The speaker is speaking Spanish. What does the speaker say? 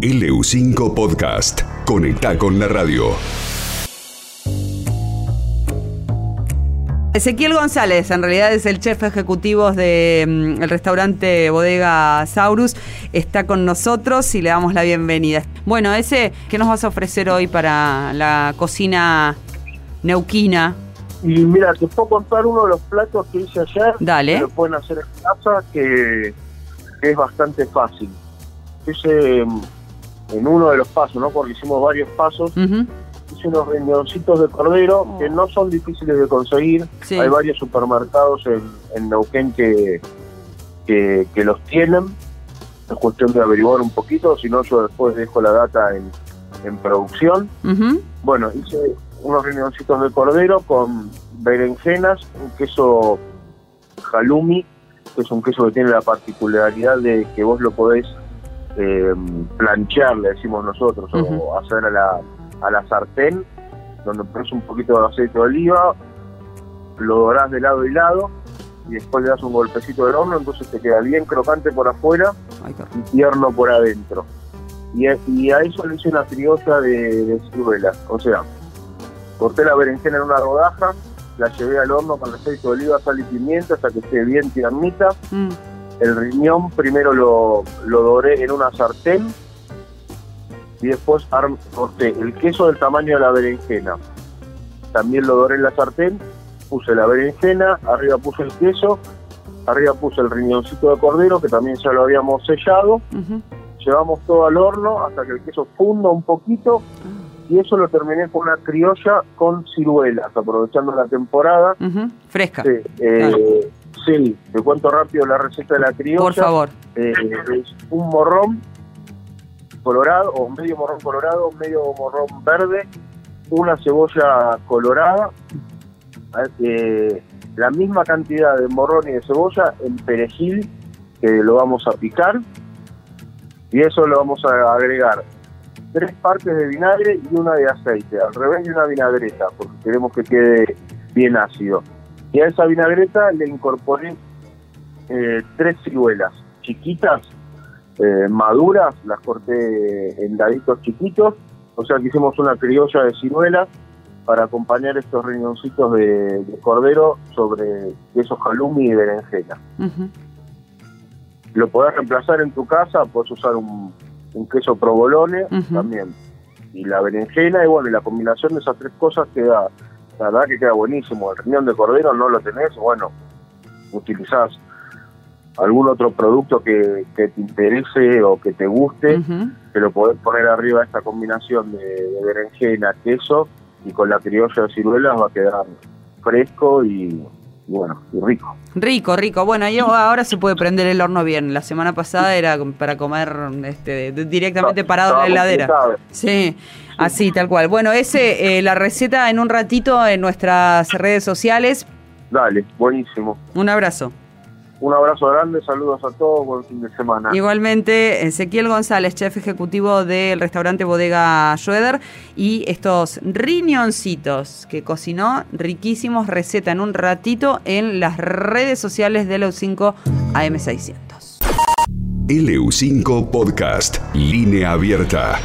LU5 Podcast. Conecta con la radio. Ezequiel González, en realidad es el chef ejecutivo del restaurante Bodega Saurus, está con nosotros y le damos la bienvenida. Bueno, ese, ¿qué nos vas a ofrecer hoy para la cocina neuquina? Y mira, te puedo contar uno de los platos que hice ayer. Dale. Que lo pueden hacer en casa, que, que es bastante fácil. Hice en uno de los pasos, ¿no? Porque hicimos varios pasos. Hice unos riñoncitos de cordero que no son difíciles de conseguir. Sí. Hay varios supermercados en, en Neuquén que, que, que los tienen. Es cuestión de averiguar un poquito, si no yo después dejo la data en, en producción. Bueno, hice unos riñoncitos de cordero con berenjenas, un queso halloumi, que es un queso que tiene la particularidad de que vos lo podés eh, planchear, le decimos nosotros, o hacer a la, a la sartén, donde pones un poquito de aceite de oliva, lo dorás de lado y lado, y después le das un golpecito del horno, entonces te queda bien crocante por afuera y tierno por adentro. Y a, y a eso le hice una criolla de, de ciruelas. O sea, corté la berenjena en una rodaja, la llevé al horno con aceite de oliva, sal y pimienta hasta que esté bien tiernita. Mm. El riñón primero lo, lo doré en una sartén y después corté el queso del tamaño de la berenjena. También lo doré en la sartén, puse la berenjena, arriba puse el queso, arriba puse el riñoncito de cordero que también ya lo habíamos sellado llevamos todo al horno hasta que el queso funda un poquito y eso lo terminé con una criolla con ciruelas, aprovechando la temporada. Fresca. Sí, eh, sí, te cuento rápido la receta de la criolla. Por favor. Eh, es un morrón colorado, o medio morrón colorado, medio morrón verde, una cebolla colorada, eh, la misma cantidad de morrón y de cebolla en perejil que lo vamos a picar y eso lo vamos a agregar tres partes de vinagre y una de aceite, al revés de una vinagreta, porque queremos que quede bien ácido. Y a esa vinagreta le incorporé eh, tres ciruelas chiquitas, eh, maduras, las corté en daditos chiquitos, o sea que hicimos una criolla de ciruelas para acompañar estos riñoncitos de, de cordero sobre queso halloumi y berenjena. Lo podés reemplazar en tu casa, podés usar un, un queso provolone Ujú. también. Y la berenjena, y bueno, y la combinación de esas tres cosas queda, la verdad que queda buenísimo. El riñón de cordero no lo tenés, bueno, utilizás algún otro producto que, que te interese o que te guste, Ujú. que lo podés poner arriba esta combinación de, de berenjena, queso, y con la criolla de ciruelas va a quedar fresco y bueno, y rico. Rico, rico. Bueno, y ahora se puede prender el horno bien. La semana pasada era para comer este, directamente parado en la heladera. Sí, así, tal cual. Bueno, ese, eh, la receta en un ratito en nuestras redes sociales. Dale, buenísimo. Un abrazo. Un abrazo grande, saludos a todos, buen fin de semana. Igualmente, Ezequiel González, chef ejecutivo del restaurante Bodega Schroeder, y estos riñoncitos que cocinó, riquísimos, receta en un ratito en las redes sociales de los 5 AM600. LU5 Podcast. Línea abierta.